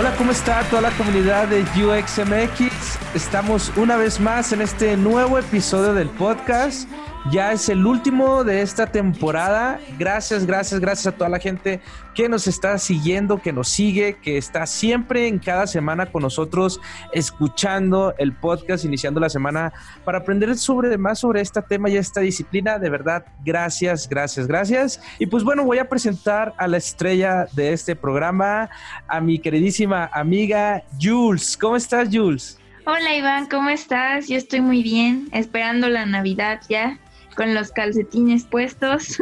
Hola, ¿cómo está toda la comunidad de UXMX? Estamos una vez más en este nuevo episodio del podcast. Ya es el último de esta temporada. Gracias, gracias, gracias a toda la gente que nos está siguiendo, que nos sigue, que está siempre en cada semana con nosotros escuchando el podcast, iniciando la semana para aprender sobre más sobre este tema y esta disciplina. De verdad, gracias, gracias, gracias. Y pues bueno, voy a presentar a la estrella de este programa, a mi queridísima amiga Jules. ¿Cómo estás, Jules? Hola Iván, ¿cómo estás? Yo estoy muy bien, esperando la Navidad ya con los calcetines puestos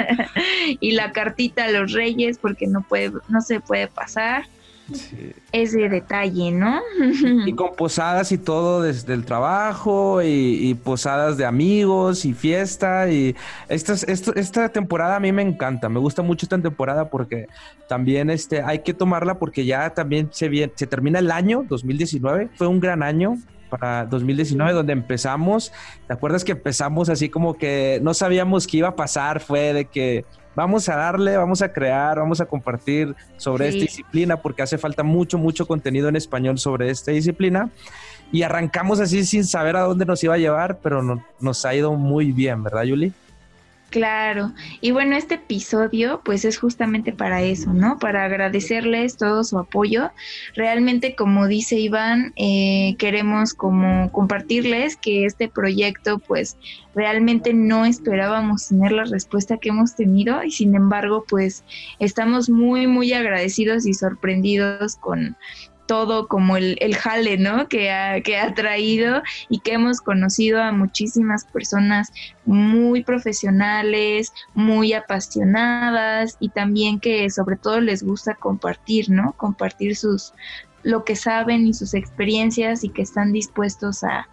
y la cartita a los reyes porque no puede, no se puede pasar. Ese detalle, ¿no? y con posadas y todo desde el trabajo y, posadas de amigos y fiesta y esta, esta temporada a mí me encanta, me gusta mucho esta temporada porque también este, hay que tomarla porque ya también se, se termina el año 2019, fue un gran año, para 2019, donde empezamos. ¿Te acuerdas que empezamos así como que no sabíamos qué iba a pasar? Fue de que vamos a darle, vamos a crear, vamos a compartir sobre esta disciplina, porque hace falta mucho, mucho contenido en español sobre esta disciplina. Y arrancamos así sin saber a dónde nos iba a llevar, pero nos ha ido muy bien, ¿verdad, Yuli? Claro, y bueno, este episodio pues es justamente para eso, ¿no? Para agradecerles todo su apoyo. Realmente, como dice Iván, eh, queremos como compartirles que este proyecto pues realmente no esperábamos tener la respuesta que hemos tenido y sin embargo pues estamos muy, muy agradecidos y sorprendidos con todo como el, el jale, ¿no? Que ha, que ha traído y que hemos conocido a muchísimas personas muy profesionales, muy apasionadas y también que sobre todo les gusta compartir, ¿no? Compartir sus lo que saben y sus experiencias y que están dispuestos a,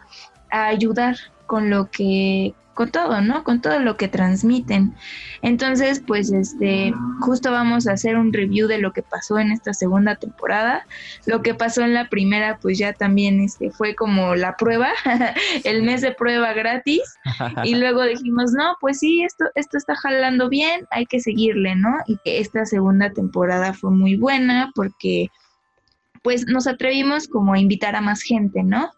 a ayudar con lo que con todo, ¿no? Con todo lo que transmiten. Entonces, pues este, justo vamos a hacer un review de lo que pasó en esta segunda temporada. Lo que pasó en la primera, pues ya también este, fue como la prueba, el mes de prueba gratis. Y luego dijimos, no, pues sí, esto, esto está jalando bien, hay que seguirle, ¿no? Y que esta segunda temporada fue muy buena porque pues nos atrevimos como a invitar a más gente, ¿no?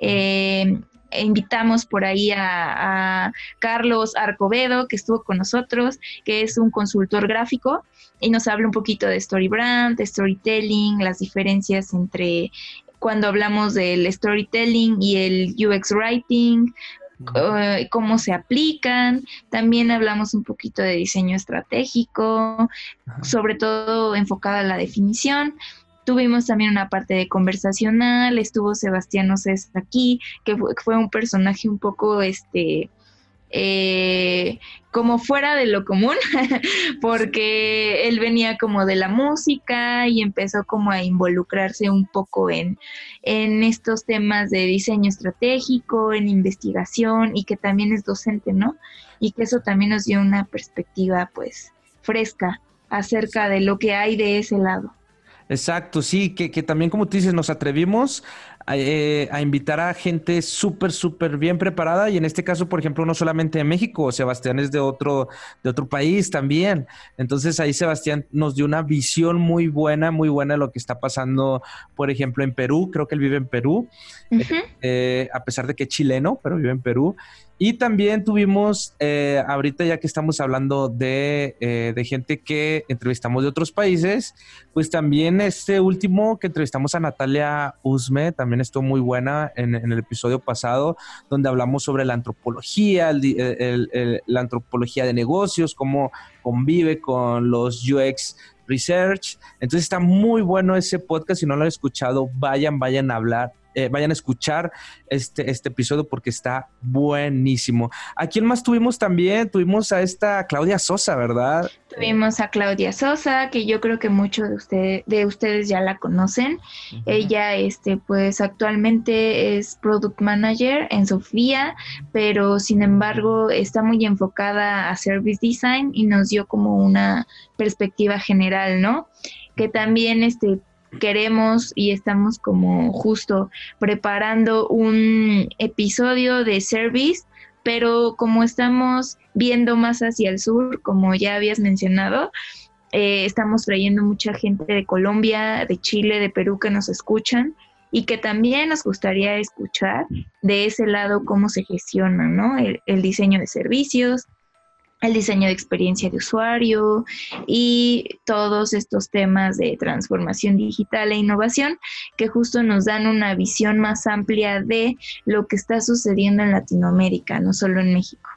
Eh, invitamos por ahí a, Carlos Arcovedo, que estuvo con nosotros, que es un consultor gráfico y nos habla un poquito de story brand, de storytelling, las diferencias entre cuando hablamos del storytelling y el UX writing, eh, cómo se aplican. También hablamos un poquito de diseño estratégico, sobre todo enfocada a la definición. Tuvimos también una parte de conversacional, estuvo Sebastián Océs aquí, que fue, un personaje un poco, este, eh, como fuera de lo común, porque él venía como de la música y empezó como a involucrarse un poco en, en estos temas de diseño estratégico, en investigación y que también es docente, ¿no? Y que eso también nos dio una perspectiva pues fresca acerca de lo que hay de ese lado. Exacto, sí, que, que también como tú dices, nos atrevimos eh, a, invitar a gente súper, súper bien preparada y en este caso, por ejemplo, no solamente de México, Sebastián es de otro, de otro país también. Entonces ahí Sebastián nos dio una visión muy buena, muy buena de lo que está pasando, por ejemplo, en Perú, creo que él vive en Perú, eh, eh, a pesar de que es chileno, pero vive en Perú. Y también tuvimos, eh, ahorita ya que estamos hablando de, eh, de, gente que entrevistamos de otros países, pues también este último que entrevistamos a Natalia Usme, también estuvo muy buena en, el episodio pasado, donde hablamos sobre la antropología, la antropología de negocios, cómo convive con los UX Research. Entonces está muy bueno ese podcast. Si no lo han escuchado, vayan, vayan a hablar eh, vayan a escuchar este, este episodio porque está buenísimo. ¿A quién más tuvimos también? Tuvimos a esta Claudia Sosa, ¿verdad? Tuvimos a Claudia Sosa, que yo creo que muchos de, ustedes de ustedes ya la conocen. Ella, este, pues actualmente es Product Manager en Sofía, pero sin embargo está muy enfocada a Service Design y nos dio como una perspectiva general, ¿no? Que también, este, queremos y estamos como justo preparando un episodio de service, pero como estamos viendo más hacia el sur, como ya habías mencionado, eh, estamos trayendo mucha gente de Colombia, de Chile, de Perú que nos escuchan y que también nos gustaría escuchar de ese lado cómo se gestiona, ¿no? el diseño de servicios, el diseño de experiencia de usuario y todos estos temas de transformación digital e innovación que justo nos dan una visión más amplia de lo que está sucediendo en Latinoamérica, no solo en México.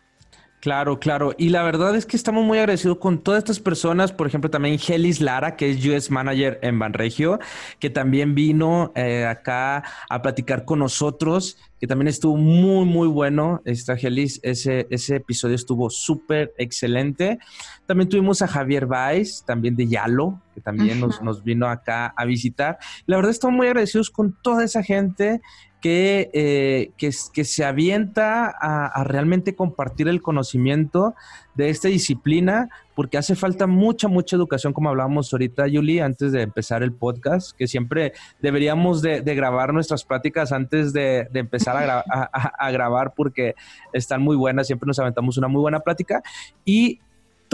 Claro, claro. Y la verdad es que estamos muy agradecidos con todas estas personas. Por ejemplo, también Gelis Lara, que es US Manager en Banregio, que también vino eh, acá a platicar con nosotros, que también estuvo muy, muy bueno. Esta Gelis, ese, ese episodio estuvo súper excelente. También tuvimos a Javier Valls, también de Yalo, que también nos, nos, vino acá a visitar. La verdad, estamos muy agradecidos con toda esa gente que, eh, que, se avienta a, realmente compartir el conocimiento de esta disciplina, porque hace falta mucha, mucha educación, como hablábamos ahorita, Yuli, antes de empezar el podcast, que siempre deberíamos de, grabar nuestras pláticas antes de, empezar a, a, grabar, porque están muy buenas, siempre nos aventamos una muy buena plática. Y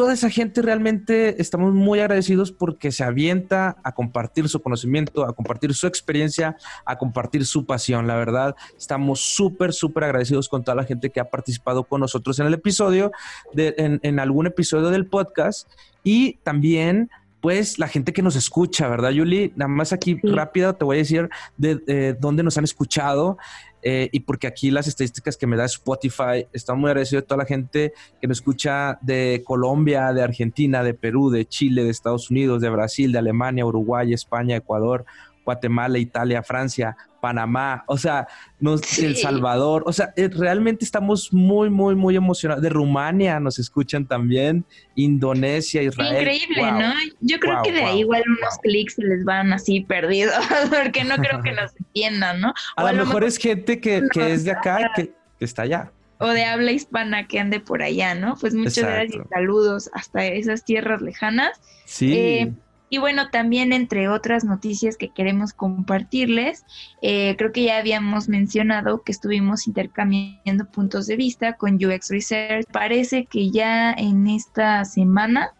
toda esa gente realmente estamos muy agradecidos porque se avienta a compartir su conocimiento, a compartir su experiencia, a compartir su pasión. La verdad, estamos súper, súper agradecidos con toda la gente que ha participado con nosotros en el episodio, en, algún episodio del podcast y también pues la gente que nos escucha, ¿verdad, Yuli? Nada más aquí rápido te voy a decir de, de dónde nos han escuchado. Eh, y porque aquí las estadísticas que me da Spotify, estamos muy agradecidos de toda la gente que nos escucha de Colombia, de Argentina, de Perú, de Chile, de Estados Unidos, de Brasil, de Alemania, Uruguay, España, Ecuador, Guatemala, Italia, Francia, Panamá, o sea, nos, El Salvador, o sea, eh, realmente estamos muy, muy, muy emocionados. De Rumania nos escuchan también, Indonesia, Israel. Increíble, ¿no? Yo creo que de ahí igual unos clics se les van así perdidos, porque no creo que nos entiendan, ¿no? a, lo, mejor, es gente que, que es de acá, que, que está allá o de habla hispana que ande por allá, ¿no? Pues muchas gracias y saludos hasta esas tierras lejanas. Sí. Eh, y bueno, también entre otras noticias que queremos compartirles, eh, creo que ya habíamos mencionado que estuvimos intercambiando puntos de vista con UX Research. Parece que ya en esta semana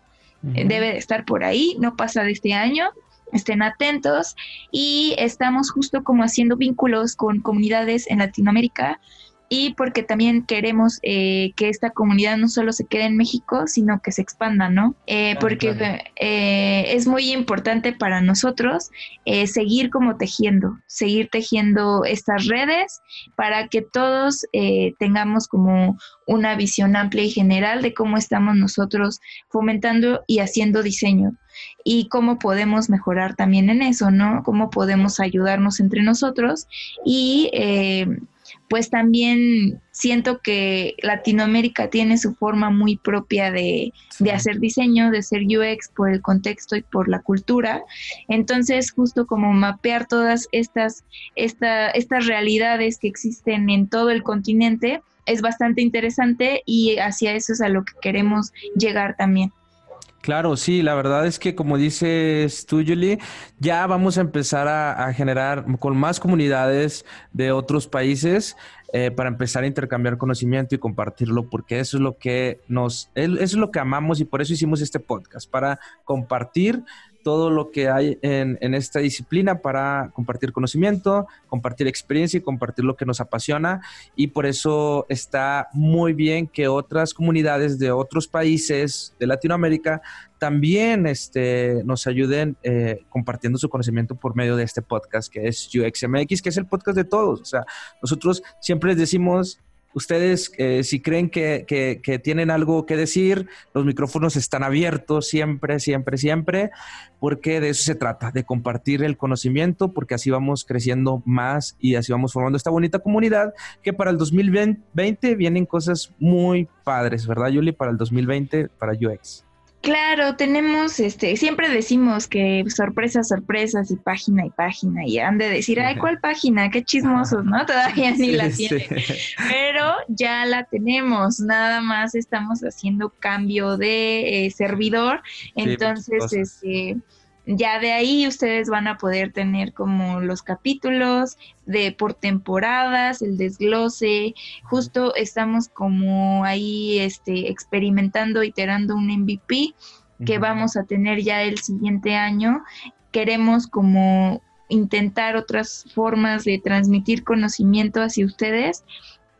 eh, debe de estar por ahí, no pasa de este año estén atentos y estamos justo como haciendo vínculos con comunidades en Latinoamérica y porque también queremos eh, que esta comunidad no solo se quede en México, sino que se expanda, ¿no? Eh, porque eh, es muy importante para nosotros seguir como tejiendo, seguir tejiendo estas redes para que todos tengamos como una visión amplia y general de cómo estamos nosotros fomentando y haciendo diseño y cómo podemos mejorar también en eso, ¿no? Cómo podemos ayudarnos entre nosotros y pues también siento que Latinoamérica tiene su forma muy propia de, hacer diseño, de ser UX por el contexto y por la cultura. Entonces, justo como mapear todas estas, estas realidades que existen en todo el continente es bastante interesante y hacia eso es a lo que queremos llegar también. Claro, sí, la verdad es que como dices tú, Julie, ya vamos a empezar a, generar con más comunidades de otros países eh, para empezar a intercambiar conocimiento y compartirlo, porque eso es lo que nos, eso es lo que amamos y por eso hicimos este podcast, para compartir todo lo que hay en, esta disciplina para compartir conocimiento, compartir experiencia y compartir lo que nos apasiona. Y por eso está muy bien que otras comunidades de otros países de Latinoamérica también este, nos ayuden eh, compartiendo su conocimiento por medio de este podcast que es UXMX, que es el podcast de todos. O sea, nosotros siempre les decimos ustedes, eh, si creen que, que, tienen algo que decir, los micrófonos están abiertos siempre, siempre, siempre, porque de eso se trata, de compartir el conocimiento, porque así vamos creciendo más y así vamos formando esta bonita comunidad que para el 2020 vienen cosas muy padres, ¿verdad, Yuli? Para el 2020, para UX. Claro, tenemos, este, siempre decimos que sorpresas, sorpresas y página y página y han de decir, ay, ¿cuál página? Qué chismosos, ¿no? Todavía ni la tienen. Pero ya la tenemos, nada más estamos haciendo cambio de eh, servidor, entonces, este ya de ahí ustedes van a poder tener como los capítulos de por temporadas, el desglose. Justo estamos como ahí este experimentando, iterando un MVP que vamos a tener ya el siguiente año. Queremos como intentar otras formas de transmitir conocimiento hacia ustedes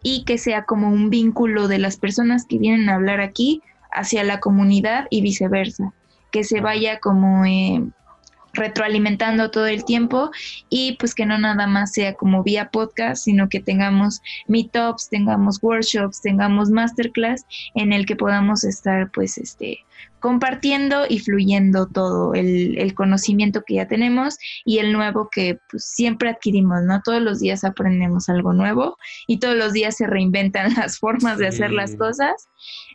y que sea como un vínculo de las personas que vienen a hablar aquí hacia la comunidad y viceversa que se vaya como eh, retroalimentando todo el tiempo y pues que no nada más sea como vía podcast, sino que tengamos meetups, tengamos workshops, tengamos masterclass en el que podamos estar pues este compartiendo y fluyendo todo el, el, conocimiento que ya tenemos y el nuevo que pues, siempre adquirimos, ¿no? Todos los días aprendemos algo nuevo y todos los días se reinventan las formas de hacer las cosas.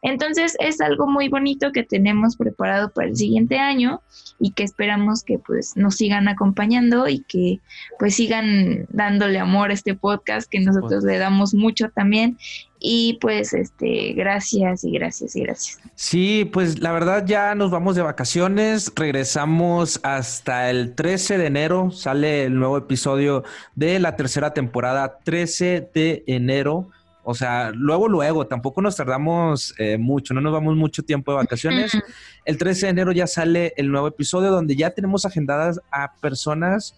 Entonces es algo muy bonito que tenemos preparado para el siguiente año y que esperamos que pues nos sigan acompañando y que pues sigan dándole amor a este podcast que nosotros le damos mucho también y pues este, gracias y gracias y gracias. Sí, pues la verdad ya nos vamos de vacaciones, regresamos hasta el 13 de enero, sale el nuevo episodio de la tercera temporada, 13 de enero. O sea, luego, luego, tampoco nos tardamos eh, mucho, no nos vamos mucho tiempo de vacaciones. El 13 de enero ya sale el nuevo episodio donde ya tenemos agendadas a personas,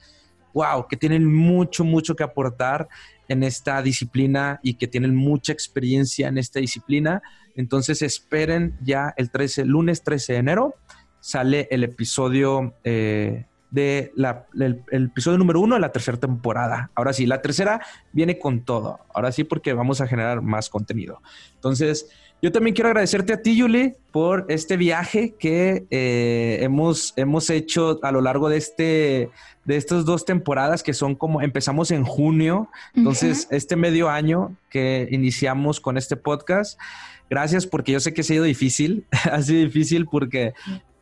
wow, que tienen mucho, mucho que aportar en esta disciplina y que tienen mucha experiencia en esta disciplina. Entonces esperen ya el 13, lunes 13 de enero, sale el episodio eh, de la, el, episodio número uno de la tercera temporada. Ahora sí, la tercera viene con todo. Ahora sí, porque vamos a generar más contenido. Entonces, yo también quiero agradecerte a ti, Yuli, por este viaje que eh, hemos, hemos hecho a lo largo de, este, de estas dos temporadas que son como empezamos en junio. Entonces, este medio año que iniciamos con este podcast. Gracias porque yo sé que ha sido difícil, ha sido difícil porque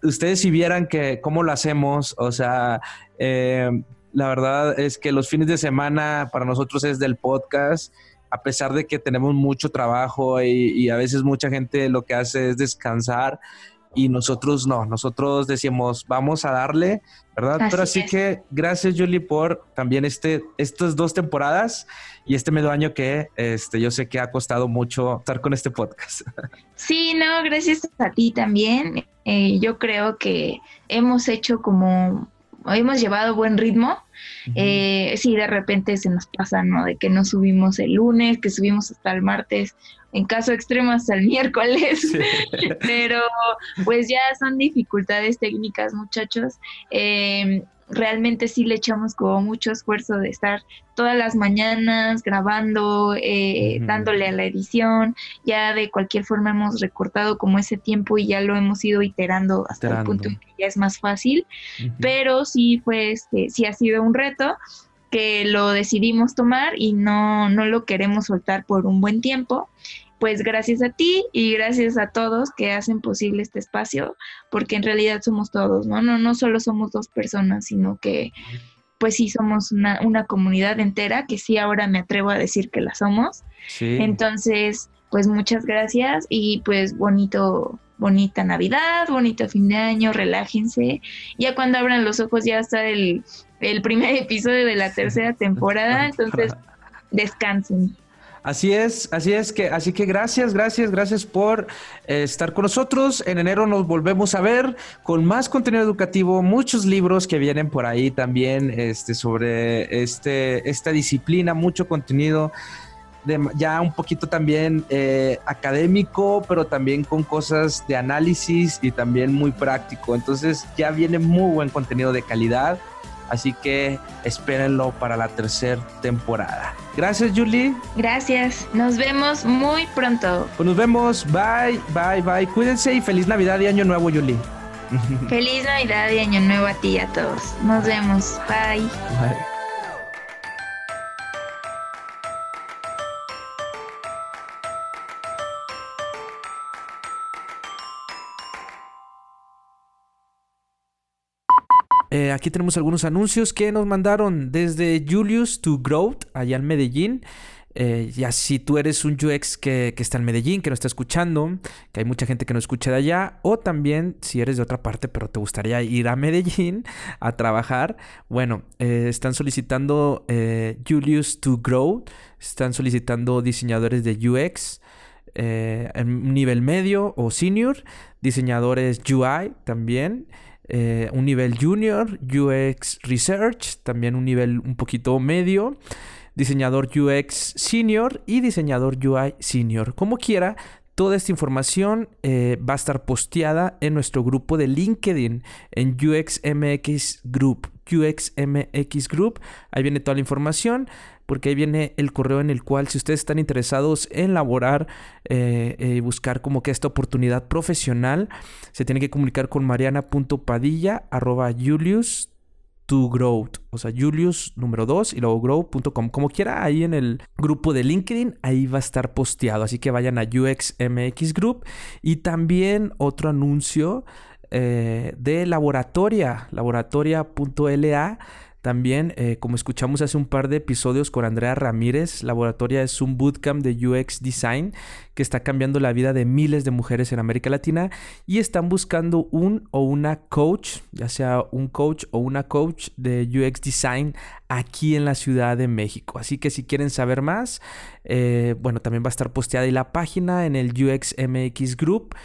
ustedes si vieran que cómo lo hacemos, o sea, eh, la verdad es que los fines de semana para nosotros es del podcast a pesar de que tenemos mucho trabajo y, a veces mucha gente lo que hace es descansar y nosotros no, nosotros decimos vamos a darle, ¿verdad? Pero así que gracias Julie por también este, estas dos temporadas y este medio año que este, yo sé que ha costado mucho estar con este podcast. Sí, no, gracias a ti también. Eh, yo creo que hemos hecho como, hemos llevado buen ritmo eh, sí, de repente se nos pasa, ¿no? De que no subimos el lunes, que subimos hasta el martes, en caso extremo hasta el miércoles, pero pues ya son dificultades técnicas, muchachos. Eh, realmente sí le echamos como mucho esfuerzo de estar todas las mañanas grabando, eh, dándole a la edición, ya de cualquier forma hemos recortado como ese tiempo y ya lo hemos ido iterando hasta el punto en que ya es más fácil, pero sí fue, este, sí ha sido un reto que lo decidimos tomar y no, no lo queremos soltar por un buen tiempo pues gracias a ti y gracias a todos que hacen posible este espacio, porque en realidad somos todos, ¿no? No, no solo somos dos personas, sino que pues sí somos una, una comunidad entera, que sí ahora me atrevo a decir que la somos. Entonces, pues muchas gracias y pues bonito, bonita Navidad, bonito fin de año, relájense. Ya cuando abran los ojos ya está el, el primer episodio de la tercera temporada, entonces descansen. Así es, así es que, así que gracias, gracias, gracias por eh, estar con nosotros. En enero nos volvemos a ver con más contenido educativo, muchos libros que vienen por ahí también, este, sobre este, esta disciplina, mucho contenido. Ya un poquito también eh, académico, pero también con cosas de análisis y también muy práctico. Entonces ya viene muy buen contenido de calidad Así que espérenlo para la tercera temporada. Gracias, Julie. Gracias. Nos vemos muy pronto. Pues nos vemos. Bye, bye, bye. Cuídense y feliz Navidad y Año Nuevo, Julie. Feliz Navidad y Año Nuevo a ti y a todos. Nos vemos. Bye. Bye. Eh, aquí tenemos algunos anuncios que nos mandaron desde Julius to Growth, allá en Medellín. Eh, ya si tú eres un UX que, está en Medellín, que no está escuchando, que hay mucha gente que no escucha de allá, o también si eres de otra parte pero te gustaría ir a Medellín a trabajar, bueno, eh, están solicitando Julius to Grow, están solicitando diseñadores de UX. en nivel medio o senior, diseñadores UI también, eh, un nivel junior, UX Research, también un nivel un poquito medio, diseñador UX senior y diseñador UI senior. Como quiera, Toda esta información eh, va a estar posteada en nuestro grupo de LinkedIn en UXMX Group. UXMX Group. Ahí viene toda la información porque ahí viene el correo en el cual si ustedes están interesados en laborar y eh, eh, buscar como que esta oportunidad profesional, se tiene que comunicar con mariana.padilla arroba Julius to growth, o sea, Julius número 2 y luego grow.com. Como quiera, ahí en el grupo de LinkedIn, ahí va a estar posteado. Así que vayan a UXMX Group. Y también otro anuncio eh, de laboratoria, laboratoria.la también, eh, como escuchamos hace un par de episodios con Andrea Ramírez, Laboratoria es un bootcamp de UX Design que está cambiando la vida de miles de mujeres en América Latina y están buscando un o una coach, ya sea un coach o una coach de UX Design aquí en la Ciudad de México. Así que si quieren saber más, eh, bueno, también va a estar posteada ahí la página en el UXMX Group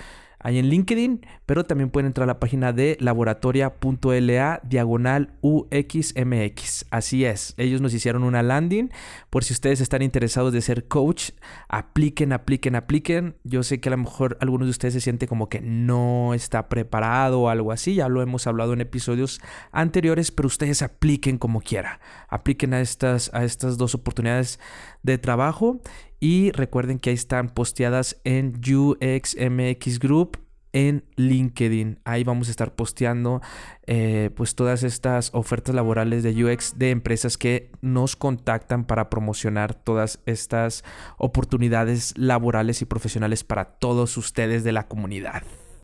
ahí en LinkedIn, pero también pueden entrar a la página de laboratoria.la diagonal UXMX. Así es, ellos nos hicieron una landing por si ustedes están interesados de ser coach, apliquen, apliquen, apliquen. Yo sé que a lo mejor algunos de ustedes se sienten como que no está preparado o algo así, ya lo hemos hablado en episodios anteriores, pero ustedes apliquen como quiera. Apliquen a estas, a estas dos oportunidades de trabajo y recuerden que ahí están posteadas en UXMX Group en LinkedIn. Ahí vamos a estar posteando eh, pues todas estas ofertas laborales de UX de empresas que nos contactan para promocionar todas estas oportunidades laborales y profesionales para todos ustedes de la comunidad.